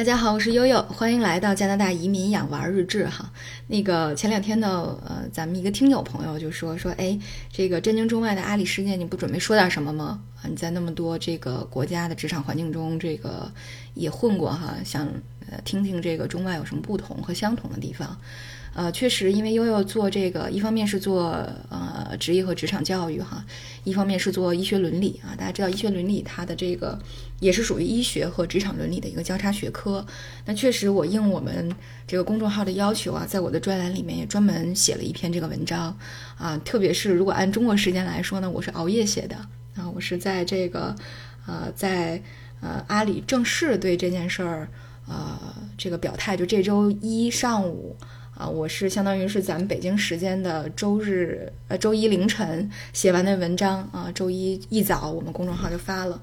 大家好，我是悠悠，欢迎来到加拿大移民养娃日志哈。那个前两天呢，呃，咱们一个听友朋友就说说，哎，这个震惊中外的阿里事件，你不准备说点什么吗？啊，你在那么多这个国家的职场环境中，这个也混过哈，想呃听听这个中外有什么不同和相同的地方。呃，确实，因为悠悠做这个，一方面是做呃职业和职场教育哈，一方面是做医学伦理啊。大家知道医学伦理它的这个也是属于医学和职场伦理的一个交叉学科。那确实，我应我们这个公众号的要求啊，在我的专栏里面也专门写了一篇这个文章啊。特别是如果按中国时间来说呢，我是熬夜写的啊，我是在这个呃在呃阿里正式对这件事儿呃这个表态，就这周一上午。啊，我是相当于是咱们北京时间的周日，呃，周一凌晨写完的文章啊，周一一早我们公众号就发了，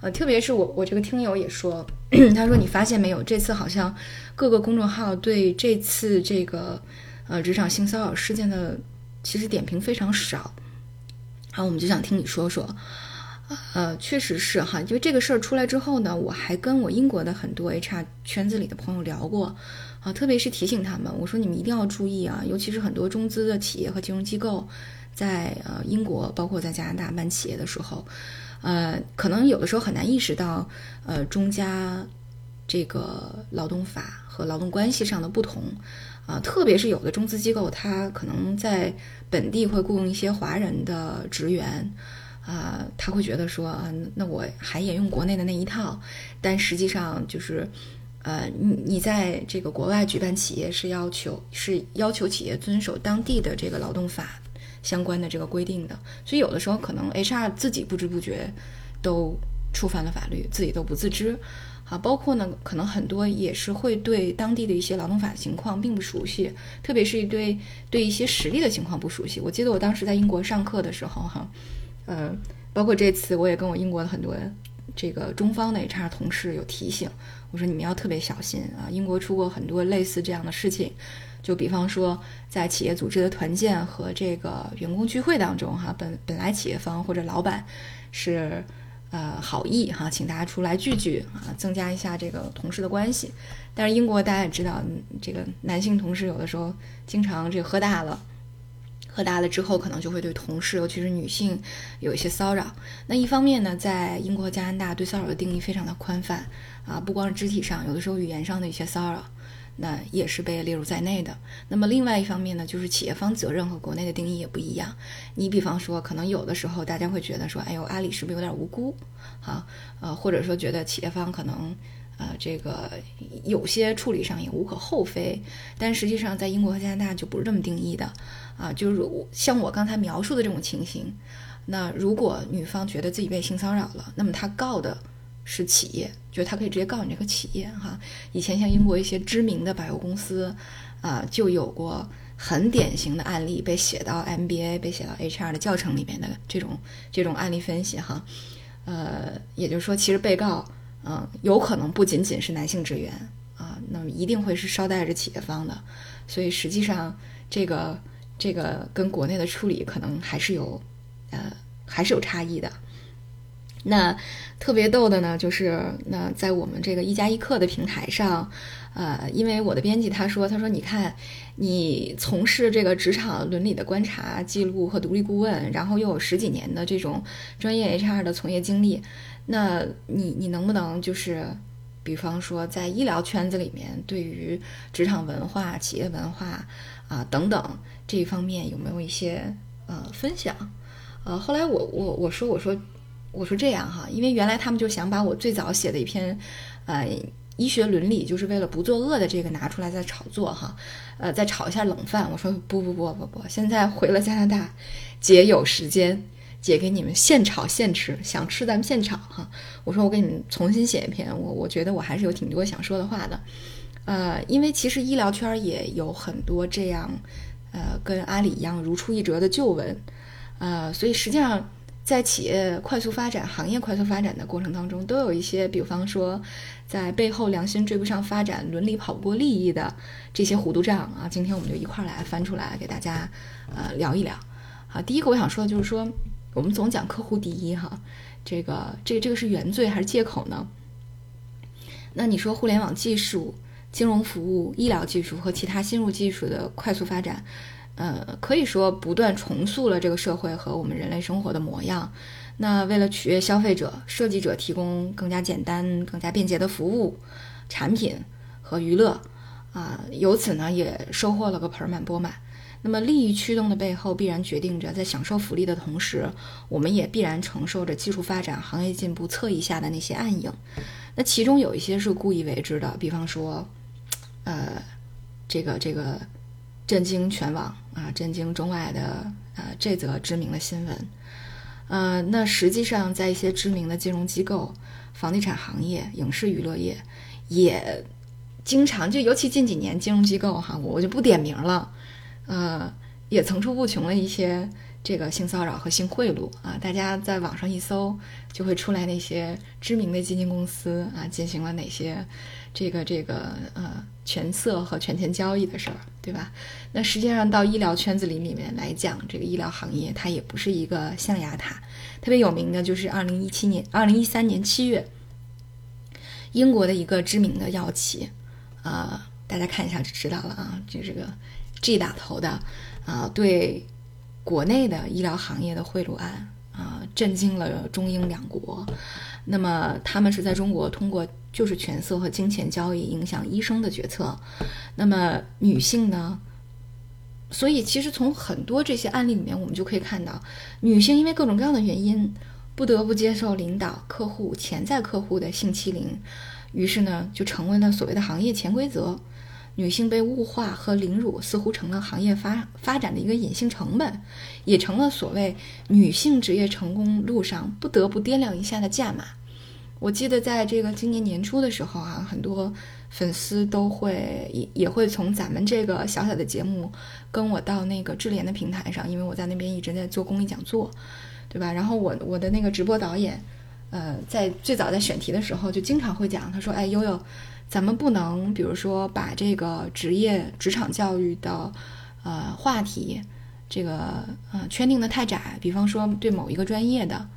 呃，特别是我我这个听友也说，他说你发现没有，这次好像各个公众号对这次这个呃职场性骚扰事件的其实点评非常少，然后我们就想听你说说，呃，确实是哈，因为这个事儿出来之后呢，我还跟我英国的很多 HR 圈子里的朋友聊过。啊，特别是提醒他们，我说你们一定要注意啊，尤其是很多中资的企业和金融机构，在呃英国，包括在加拿大办企业的时候，呃，可能有的时候很难意识到，呃，中加这个劳动法和劳动关系上的不同，啊，特别是有的中资机构，他可能在本地会雇佣一些华人的职员，啊，他会觉得说，啊，那我还沿用国内的那一套，但实际上就是。呃，你你在这个国外举办企业是要求是要求企业遵守当地的这个劳动法相关的这个规定的，所以有的时候可能 HR 自己不知不觉都触犯了法律，自己都不自知。啊，包括呢，可能很多也是会对当地的一些劳动法情况并不熟悉，特别是对对一些实例的情况不熟悉。我记得我当时在英国上课的时候，哈，呃，包括这次我也跟我英国的很多这个中方的 HR 同事有提醒。我说你们要特别小心啊！英国出过很多类似这样的事情，就比方说在企业组织的团建和这个员工聚会当中，哈，本本来企业方或者老板是呃好意哈，请大家出来聚聚啊，增加一下这个同事的关系。但是英国大家也知道，这个男性同事有的时候经常这个喝大了。喝大了之后，可能就会对同事，尤其是女性，有一些骚扰。那一方面呢，在英国和加拿大对骚扰的定义非常的宽泛啊，不光是肢体上，有的时候语言上的一些骚扰，那也是被列入在内的。那么另外一方面呢，就是企业方责任和国内的定义也不一样。你比方说，可能有的时候大家会觉得说，哎呦，阿里是不是有点无辜？啊，呃，或者说觉得企业方可能。呃，这个有些处理上也无可厚非，但实际上在英国和加拿大就不是这么定义的，啊，就是像我刚才描述的这种情形，那如果女方觉得自己被性骚扰了，那么她告的是企业，就是她可以直接告你这个企业哈。以前像英国一些知名的百货公司，啊，就有过很典型的案例被写到 MBA、被写到 HR 的教程里面的这种这种案例分析哈，呃，也就是说，其实被告。嗯，有可能不仅仅是男性职员啊，那么一定会是捎带着企业方的，所以实际上这个这个跟国内的处理可能还是有呃还是有差异的。那特别逗的呢，就是那在我们这个一加一课的平台上，呃，因为我的编辑他说，他说你看你从事这个职场伦理的观察记录和独立顾问，然后又有十几年的这种专业 HR 的从业经历。那你你能不能就是，比方说在医疗圈子里面，对于职场文化、企业文化啊等等这一方面有没有一些呃分享？呃，后来我我我说我说我说这样哈，因为原来他们就想把我最早写的一篇呃医学伦理就是为了不作恶的这个拿出来再炒作哈，呃再炒一下冷饭。我说不不不不不，现在回了加拿大，姐有时间。姐给你们现炒现吃，想吃咱们现炒哈。我说我给你们重新写一篇，我我觉得我还是有挺多想说的话的。呃，因为其实医疗圈也有很多这样，呃，跟阿里一样如出一辙的旧闻，呃，所以实际上在企业快速发展、行业快速发展的过程当中，都有一些，比方说在背后良心追不上发展、伦理跑不过利益的这些糊涂账啊。今天我们就一块儿来翻出来给大家呃聊一聊。好，第一个我想说的就是说。我们总讲客户第一哈，这个这个这个是原罪还是借口呢？那你说互联网技术、金融服务、医疗技术和其他新入技术的快速发展，呃，可以说不断重塑了这个社会和我们人类生活的模样。那为了取悦消费者，设计者提供更加简单、更加便捷的服务、产品和娱乐，啊，由此呢也收获了个盆满钵满。那么利益驱动的背后，必然决定着在享受福利的同时，我们也必然承受着技术发展、行业进步侧翼下的那些暗影。那其中有一些是故意为之的，比方说，呃，这个这个震惊全网啊，震惊中外的呃这则知名的新闻。呃，那实际上在一些知名的金融机构、房地产行业、影视娱乐业，也经常就尤其近几年金融机构哈，我就不点名了。呃，也层出不穷的一些这个性骚扰和性贿赂啊，大家在网上一搜，就会出来那些知名的基金公司啊，进行了哪些这个这个呃权色和权钱交易的事儿，对吧？那实际上到医疗圈子里里面来讲，这个医疗行业它也不是一个象牙塔，特别有名的就是二零一七年、二零一三年七月，英国的一个知名的药企，啊，大家看一下就知道了啊，就这个。G 打头的，啊，对国内的医疗行业的贿赂案啊，震惊了中英两国。那么他们是在中国通过就是权色和金钱交易影响医生的决策。那么女性呢？所以其实从很多这些案例里面，我们就可以看到，女性因为各种各样的原因，不得不接受领导、客户、潜在客户的性欺凌，于是呢，就成为了所谓的行业潜规则。女性被物化和凌辱，似乎成了行业发发展的一个隐性成本，也成了所谓女性职业成功路上不得不掂量一下的价码。我记得在这个今年年初的时候啊，很多粉丝都会也也会从咱们这个小小的节目跟我到那个智联的平台上，因为我在那边一直在做公益讲座，对吧？然后我我的那个直播导演，呃，在最早在选题的时候就经常会讲，他说：“哎，悠悠。”咱们不能，比如说把这个职业职场教育的，呃，话题，这个呃圈定的太窄。比方说，对某一个专业的，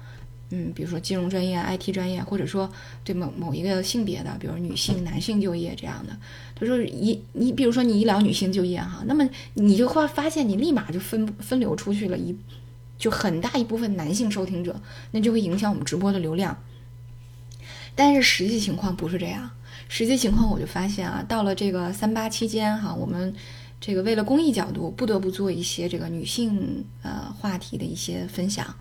嗯，比如说金融专业、IT 专业，或者说对某某一个性别的，比如女性、男性就业这样的。他说，一你比如说你医疗女性就业哈，那么你就会发现，你立马就分分流出去了一，就很大一部分男性收听者，那就会影响我们直播的流量。但是实际情况不是这样。实际情况我就发现啊，到了这个三八期间哈，我们这个为了公益角度，不得不做一些这个女性呃话题的一些分享，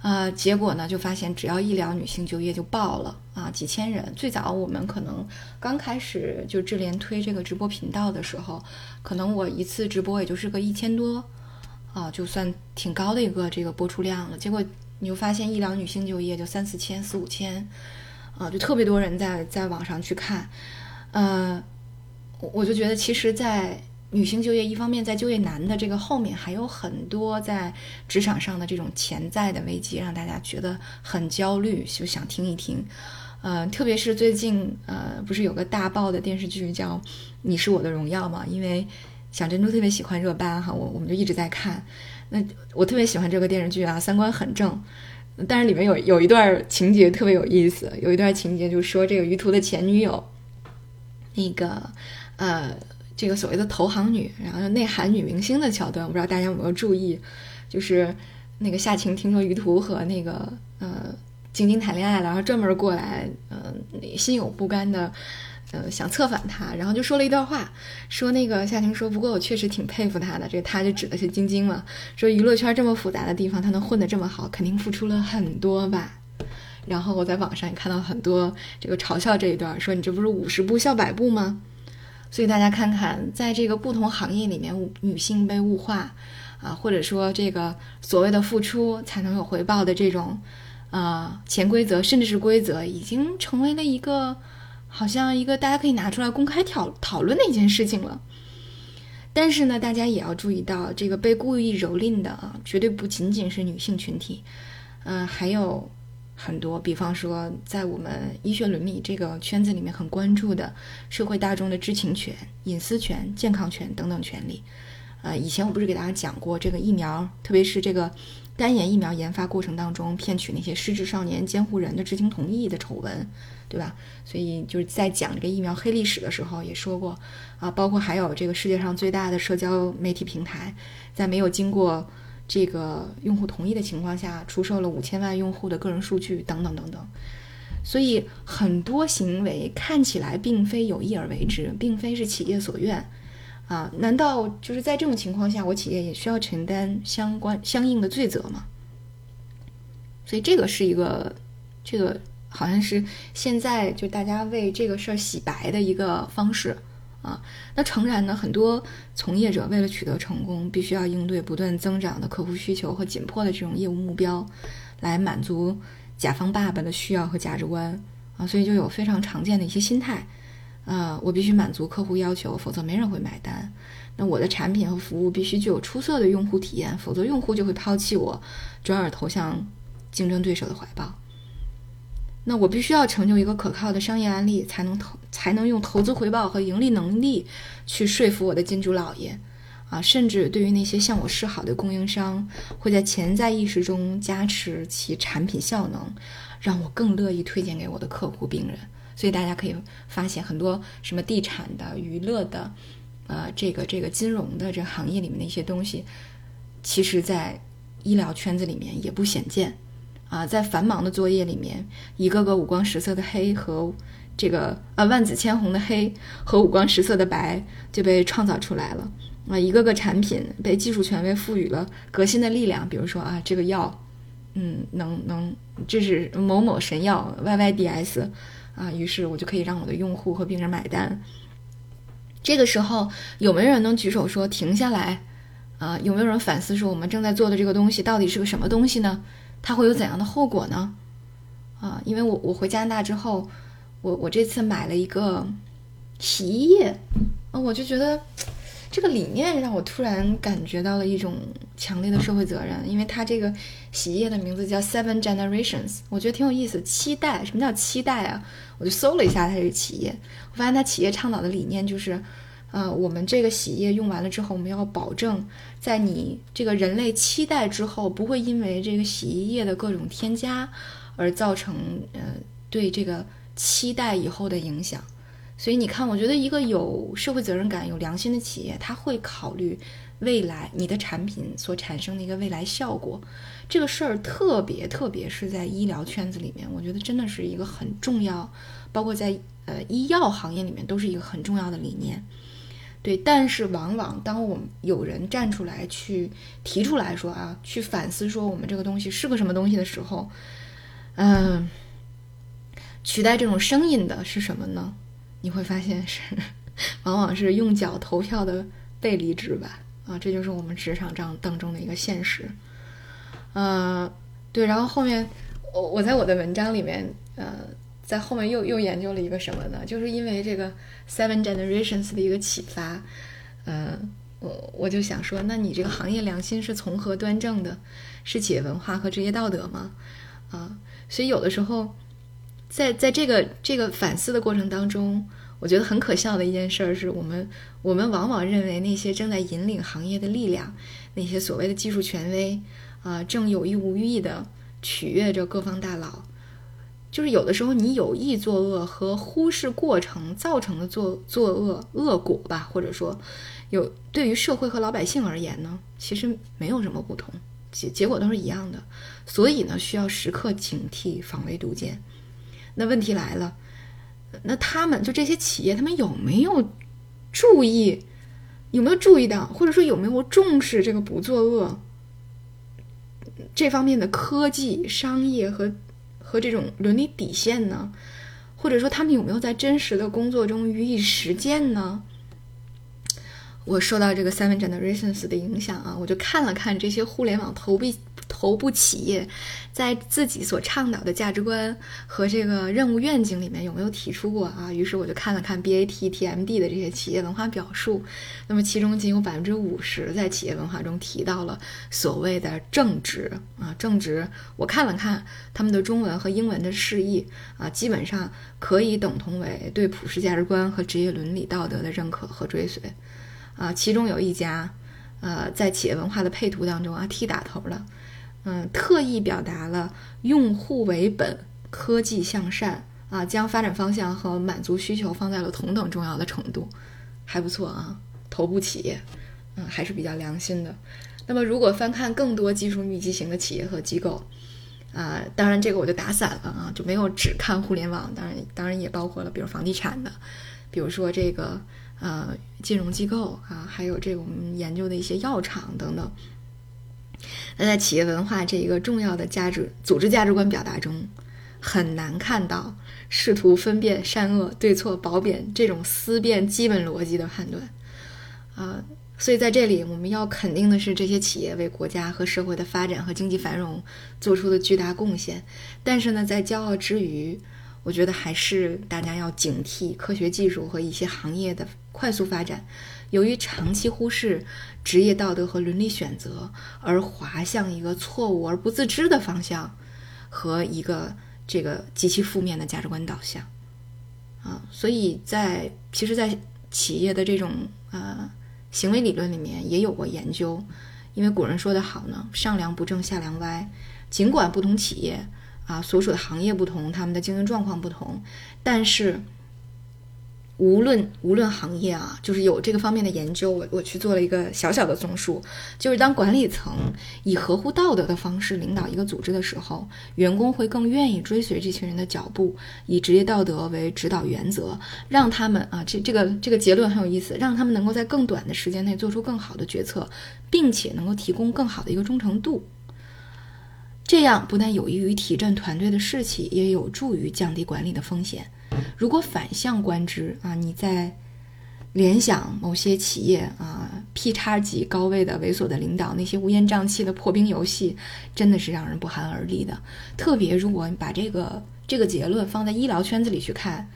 呃，结果呢就发现，只要一聊女性就业就爆了啊，几千人。最早我们可能刚开始就智联推这个直播频道的时候，可能我一次直播也就是个一千多啊，就算挺高的一个这个播出量了。结果你就发现一聊女性就业就三四千、四五千。啊，就特别多人在在网上去看，呃，我我就觉得，其实，在女性就业一方面，在就业难的这个后面，还有很多在职场上的这种潜在的危机，让大家觉得很焦虑，就想听一听。呃，特别是最近，呃，不是有个大爆的电视剧叫《你是我的荣耀》吗？因为小珍珠特别喜欢热巴哈，我我们就一直在看。那我特别喜欢这个电视剧啊，三观很正。但是里面有有一段情节特别有意思，有一段情节就说这个于途的前女友，那个呃，这个所谓的投行女，然后内涵女明星的桥段，我不知道大家有没有注意，就是那个夏晴听说于途和那个呃晶晶谈恋爱了，然后专门过来，嗯，心有不甘的。呃，想策反他，然后就说了一段话，说那个夏婷说，不过我确实挺佩服他的，这个他就指的是晶晶嘛，说娱乐圈这么复杂的地方，他能混得这么好，肯定付出了很多吧。然后我在网上也看到很多这个嘲笑这一段，说你这不是五十步笑百步吗？所以大家看看，在这个不同行业里面，女性被物化啊，或者说这个所谓的付出才能有回报的这种啊潜规则，甚至是规则，已经成为了一个。好像一个大家可以拿出来公开讨讨论的一件事情了，但是呢，大家也要注意到，这个被故意蹂躏的啊，绝对不仅仅是女性群体，嗯，还有很多，比方说在我们医学伦理这个圈子里面很关注的社会大众的知情权、隐私权、健康权等等权利。呃，以前我不是给大家讲过这个疫苗，特别是这个单眼疫苗研发过程当中骗取那些失智少年监护人的知情同意的丑闻，对吧？所以就是在讲这个疫苗黑历史的时候也说过啊，包括还有这个世界上最大的社交媒体平台，在没有经过这个用户同意的情况下，出售了五千万用户的个人数据等等等等。所以很多行为看起来并非有意而为之，并非是企业所愿。啊，难道就是在这种情况下，我企业也需要承担相关相应的罪责吗？所以这个是一个，这个好像是现在就大家为这个事儿洗白的一个方式啊。那诚然呢，很多从业者为了取得成功，必须要应对不断增长的客户需求和紧迫的这种业务目标，来满足甲方爸爸的需要和价值观啊，所以就有非常常见的一些心态。呃，我必须满足客户要求，否则没人会买单。那我的产品和服务必须具有出色的用户体验，否则用户就会抛弃我，转而投向竞争对手的怀抱。那我必须要成就一个可靠的商业案例，才能投，才能用投资回报和盈利能力去说服我的金主老爷。啊，甚至对于那些向我示好的供应商，会在潜在意识中加持其产品效能，让我更乐意推荐给我的客户、病人。所以大家可以发现，很多什么地产的、娱乐的，呃，这个这个金融的这个行业里面的一些东西，其实，在医疗圈子里面也不鲜见啊。在繁忙的作业里面，一个个五光十色的黑和这个呃万紫千红的黑和五光十色的白就被创造出来了啊。一个个产品被技术权威赋予了革新的力量，比如说啊，这个药，嗯，能能，这是某某神药 YYDS。啊，于是我就可以让我的用户和病人买单。这个时候，有没有人能举手说停下来？啊，有没有人反思说我们正在做的这个东西到底是个什么东西呢？它会有怎样的后果呢？啊，因为我我回加拿大之后，我我这次买了一个洗衣液，啊，我就觉得。这个理念让我突然感觉到了一种强烈的社会责任，因为它这个洗衣液的名字叫 Seven Generations，我觉得挺有意思。七代，什么叫七代啊？我就搜了一下它这个企业，我发现它企业倡导的理念就是，呃，我们这个洗衣液用完了之后，我们要保证在你这个人类七代之后，不会因为这个洗衣液的各种添加而造成呃对这个七代以后的影响。所以你看，我觉得一个有社会责任感、有良心的企业，他会考虑未来你的产品所产生的一个未来效果。这个事儿特别特别是在医疗圈子里面，我觉得真的是一个很重要，包括在呃医药行业里面都是一个很重要的理念。对，但是往往当我们有人站出来去提出来说啊，去反思说我们这个东西是个什么东西的时候，嗯，取代这种声音的是什么呢？你会发现是，往往是用脚投票的背离职吧？啊，这就是我们职场当当中的一个现实。呃，对，然后后面我我在我的文章里面，呃，在后面又又研究了一个什么呢？就是因为这个 Seven Generations 的一个启发，呃，我我就想说，那你这个行业良心是从何端正的？是企业文化和职业道德吗？啊，所以有的时候。在在这个这个反思的过程当中，我觉得很可笑的一件事儿是我们我们往往认为那些正在引领行业的力量，那些所谓的技术权威啊，正有意无意的取悦着各方大佬。就是有的时候你有意作恶和忽视过程造成的作作恶恶果吧，或者说有对于社会和老百姓而言呢，其实没有什么不同，结结果都是一样的。所以呢，需要时刻警惕，防微杜渐。那问题来了，那他们就这些企业，他们有没有注意，有没有注意到，或者说有没有重视这个不作恶这方面的科技、商业和和这种伦理底线呢？或者说他们有没有在真实的工作中予以实践呢？我受到这个 Seven Generations 的影响啊，我就看了看这些互联网投币。头部企业在自己所倡导的价值观和这个任务愿景里面有没有提出过啊？于是我就看了看 BAT、TMD 的这些企业文化表述，那么其中仅有百分之五十在企业文化中提到了所谓的正直啊，正直。我看了看他们的中文和英文的释义啊，基本上可以等同为对普世价值观和职业伦理道德的认可和追随啊。其中有一家，呃，在企业文化的配图当中啊，T 打头的。嗯，特意表达了用户为本、科技向善啊，将发展方向和满足需求放在了同等重要的程度，还不错啊。头部企业，嗯，还是比较良心的。那么，如果翻看更多技术密集型的企业和机构，啊，当然这个我就打散了啊，就没有只看互联网，当然当然也包括了，比如房地产的，比如说这个呃金融机构啊，还有这个我们研究的一些药厂等等。那在企业文化这一个重要的价值组织价值观表达中，很难看到试图分辨善恶对错褒贬这种思辨基本逻辑的判断，啊。所以在这里，我们要肯定的是，这些企业为国家和社会的发展和经济繁荣做出的巨大贡献。但是呢，在骄傲之余，我觉得还是大家要警惕科学技术和一些行业的快速发展，由于长期忽视职业道德和伦理选择，而滑向一个错误而不自知的方向，和一个这个极其负面的价值观导向。啊，所以在其实，在企业的这种呃。行为理论里面也有过研究，因为古人说的好呢，“上梁不正下梁歪”。尽管不同企业啊所属的行业不同，他们的经营状况不同，但是。无论无论行业啊，就是有这个方面的研究，我我去做了一个小小的综述，就是当管理层以合乎道德的方式领导一个组织的时候，员工会更愿意追随这群人的脚步，以职业道德为指导原则，让他们啊，这这个这个结论很有意思，让他们能够在更短的时间内做出更好的决策，并且能够提供更好的一个忠诚度。这样不但有益于提振团队的士气，也有助于降低管理的风险。如果反向观之啊，你在联想某些企业啊，P 叉级高位的猥琐的领导，那些乌烟瘴气的破冰游戏，真的是让人不寒而栗的。特别如果你把这个这个结论放在医疗圈子里去看，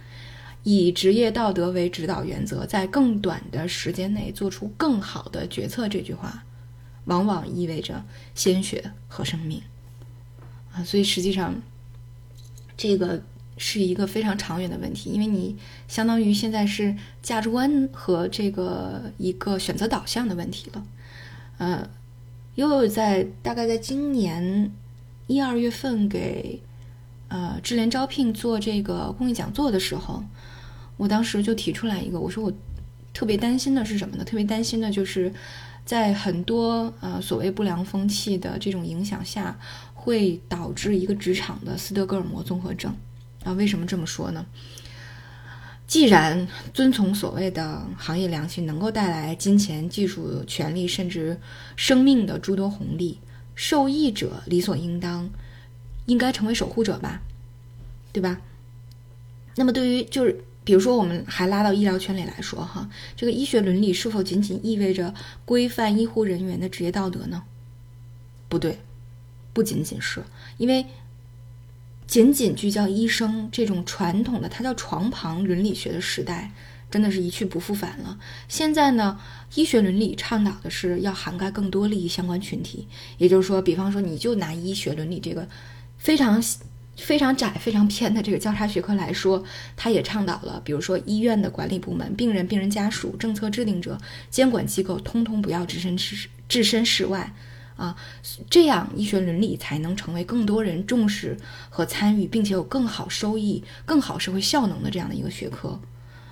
以职业道德为指导原则，在更短的时间内做出更好的决策，这句话往往意味着鲜血和生命啊。所以实际上这个。是一个非常长远的问题，因为你相当于现在是价值观和这个一个选择导向的问题了。呃，悠悠在大概在今年一二月份给呃智联招聘做这个公益讲座的时候，我当时就提出来一个，我说我特别担心的是什么呢？特别担心的就是在很多呃所谓不良风气的这种影响下，会导致一个职场的斯德哥尔摩综合症。啊，为什么这么说呢？既然遵从所谓的行业良心能够带来金钱、技术、权利，甚至生命的诸多红利，受益者理所应当应该成为守护者吧，对吧？那么，对于就是比如说，我们还拉到医疗圈里来说，哈，这个医学伦理是否仅仅意味着规范医护人员的职业道德呢？不对，不仅仅是因为。仅仅聚焦医生这种传统的，它叫床旁伦理学的时代，真的是一去不复返了。现在呢，医学伦理倡导的是要涵盖更多利益相关群体，也就是说，比方说，你就拿医学伦理这个非常非常窄、非常偏的这个交叉学科来说，它也倡导了，比如说医院的管理部门、病人、病人家属、政策制定者、监管机构，通通不要置身事置身事外。啊，这样医学伦理才能成为更多人重视和参与，并且有更好收益、更好社会效能的这样的一个学科。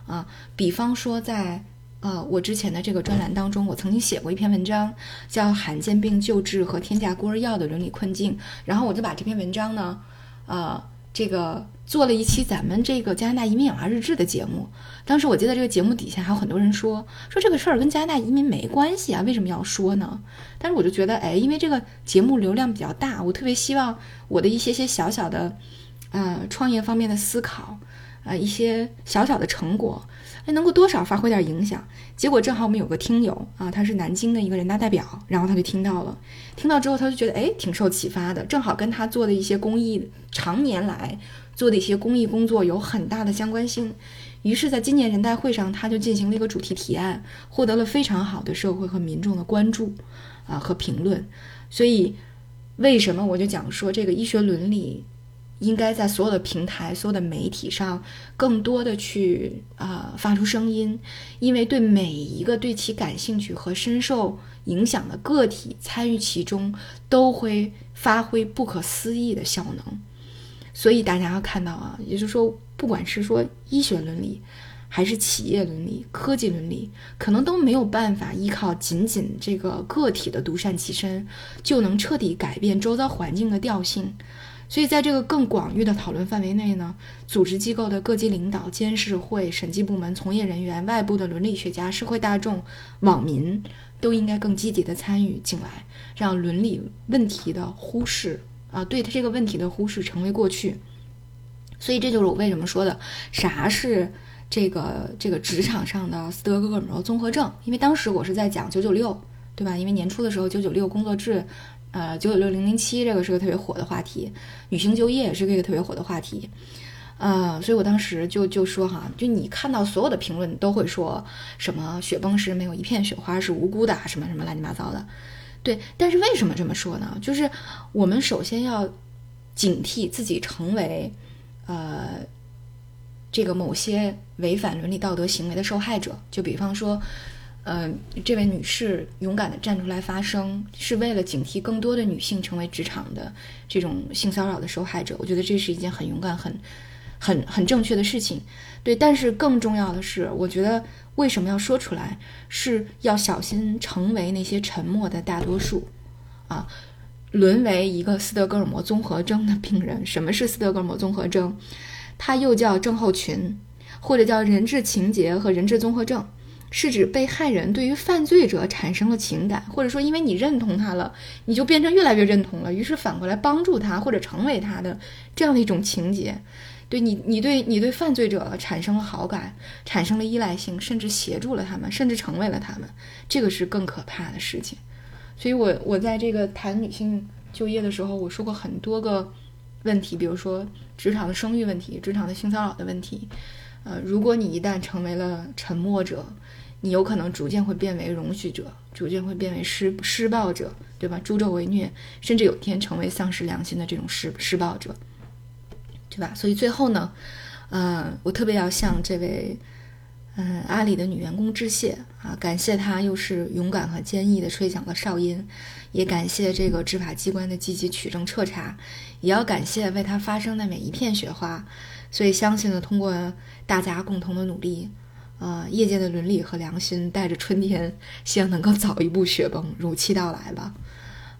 啊，比方说在呃我之前的这个专栏当中，我曾经写过一篇文章，叫《罕见病救治和天价孤儿药的伦理困境》，然后我就把这篇文章呢，呃。这个做了一期咱们这个加拿大移民养娃日志的节目，当时我记得这个节目底下还有很多人说说这个事儿跟加拿大移民没关系啊，为什么要说呢？但是我就觉得，哎，因为这个节目流量比较大，我特别希望我的一些些小小的，呃，创业方面的思考，呃，一些小小的成果。哎，能够多少发挥点影响？结果正好我们有个听友啊，他是南京的一个人大代表，然后他就听到了，听到之后他就觉得哎，挺受启发的，正好跟他做的一些公益，常年来做的一些公益工作有很大的相关性。于是，在今年人代会上，他就进行了一个主题提案，获得了非常好的社会和民众的关注啊和评论。所以，为什么我就讲说这个医学伦理？应该在所有的平台、所有的媒体上，更多的去啊发出声音，因为对每一个对其感兴趣和深受影响的个体参与其中，都会发挥不可思议的效能。所以大家要看到啊，也就是说，不管是说医学伦理，还是企业伦理、科技伦理，可能都没有办法依靠仅仅这个个体的独善其身，就能彻底改变周遭环境的调性。所以，在这个更广域的讨论范围内呢，组织机构的各级领导、监事会、审计部门从业人员、外部的伦理学家、社会大众、网民，都应该更积极的参与进来，让伦理问题的忽视啊，对他这个问题的忽视成为过去。所以，这就是我为什么说的，啥是这个这个职场上的斯德哥尔摩综合症？因为当时我是在讲九九六，对吧？因为年初的时候，九九六工作制。呃，九九六零零七这个是个特别火的话题，女性就业也是一个特别火的话题，呃，所以我当时就就说哈，就你看到所有的评论都会说什么雪崩时没有一片雪花是无辜的，什么什么乱七八糟的，对，但是为什么这么说呢？就是我们首先要警惕自己成为呃这个某些违反伦理道德行为的受害者，就比方说。呃，这位女士勇敢地站出来发声，是为了警惕更多的女性成为职场的这种性骚扰的受害者。我觉得这是一件很勇敢、很、很、很正确的事情。对，但是更重要的是，我觉得为什么要说出来，是要小心成为那些沉默的大多数，啊，沦为一个斯德哥尔摩综合征的病人。什么是斯德哥尔摩综合征？它又叫症候群，或者叫人质情节和人质综合症。是指被害人对于犯罪者产生了情感，或者说因为你认同他了，你就变成越来越认同了，于是反过来帮助他或者成为他的这样的一种情节。对你，你对你对犯罪者产生了好感，产生了依赖性，甚至协助了他们，甚至成为了他们，这个是更可怕的事情。所以我我在这个谈女性就业的时候，我说过很多个问题，比如说职场的生育问题，职场的性骚扰的问题。呃，如果你一旦成为了沉默者，你有可能逐渐会变为容许者，逐渐会变为施施暴者，对吧？助纣为虐，甚至有一天成为丧失良心的这种施施暴者，对吧？所以最后呢，呃，我特别要向这位，嗯，阿里的女员工致谢啊，感谢她又是勇敢和坚毅的吹响了哨音，也感谢这个执法机关的积极取证彻查，也要感谢为她发生的每一片雪花。所以相信呢，通过大家共同的努力。啊，业界的伦理和良心带着春天，希望能够早一步雪崩如期到来吧。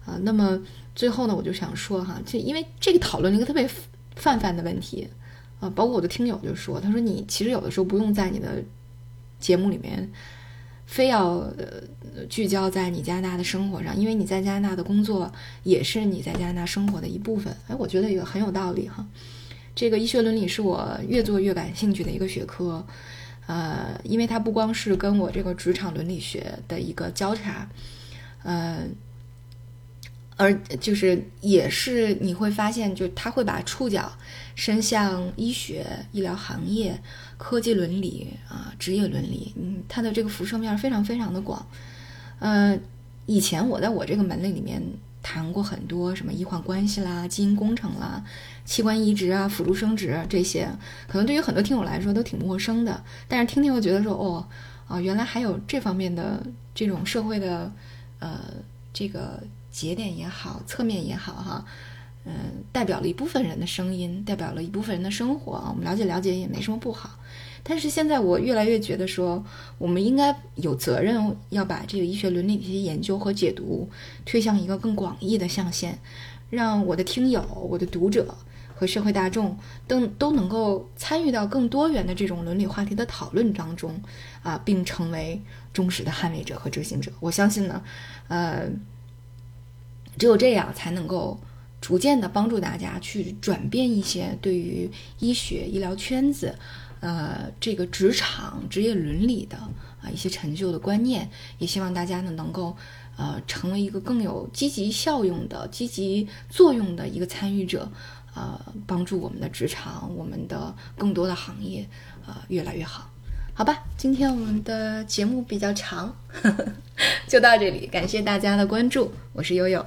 啊，那么最后呢，我就想说哈，就因为这个讨论了一个特别泛泛的问题，啊，包括我的听友就说，他说你其实有的时候不用在你的节目里面非要聚焦在你加拿大的生活上，因为你在加拿大的工作也是你在加拿大生活的一部分。哎，我觉得也很有道理哈。这个医学伦理是我越做越感兴趣的一个学科。呃，因为它不光是跟我这个职场伦理学的一个交叉，呃，而就是也是你会发现，就他会把触角伸向医学、医疗行业、科技伦理啊、职业伦理，嗯，它的这个辐射面非常非常的广。呃，以前我在我这个门类里面。谈过很多什么医患关系啦、基因工程啦、器官移植啊、辅助生殖这些，可能对于很多听友来说都挺陌生的。但是听听又觉得说，哦，啊，原来还有这方面的这种社会的，呃，这个节点也好，侧面也好，哈，嗯，代表了一部分人的声音，代表了一部分人的生活啊，我们了解了解也没什么不好。但是现在我越来越觉得说，我们应该有责任要把这个医学伦理的一些研究和解读推向一个更广义的象限，让我的听友、我的读者和社会大众都都能够参与到更多元的这种伦理话题的讨论当中啊，并成为忠实的捍卫者和执行者。我相信呢，呃，只有这样才能够逐渐的帮助大家去转变一些对于医学医疗圈子。呃，这个职场职业伦理的啊一些陈旧的观念，也希望大家呢能够呃成为一个更有积极效用的、积极作用的一个参与者，呃，帮助我们的职场、我们的更多的行业啊越来越好。好吧，今天我们的节目比较长，呵 呵就到这里，感谢大家的关注，我是悠悠。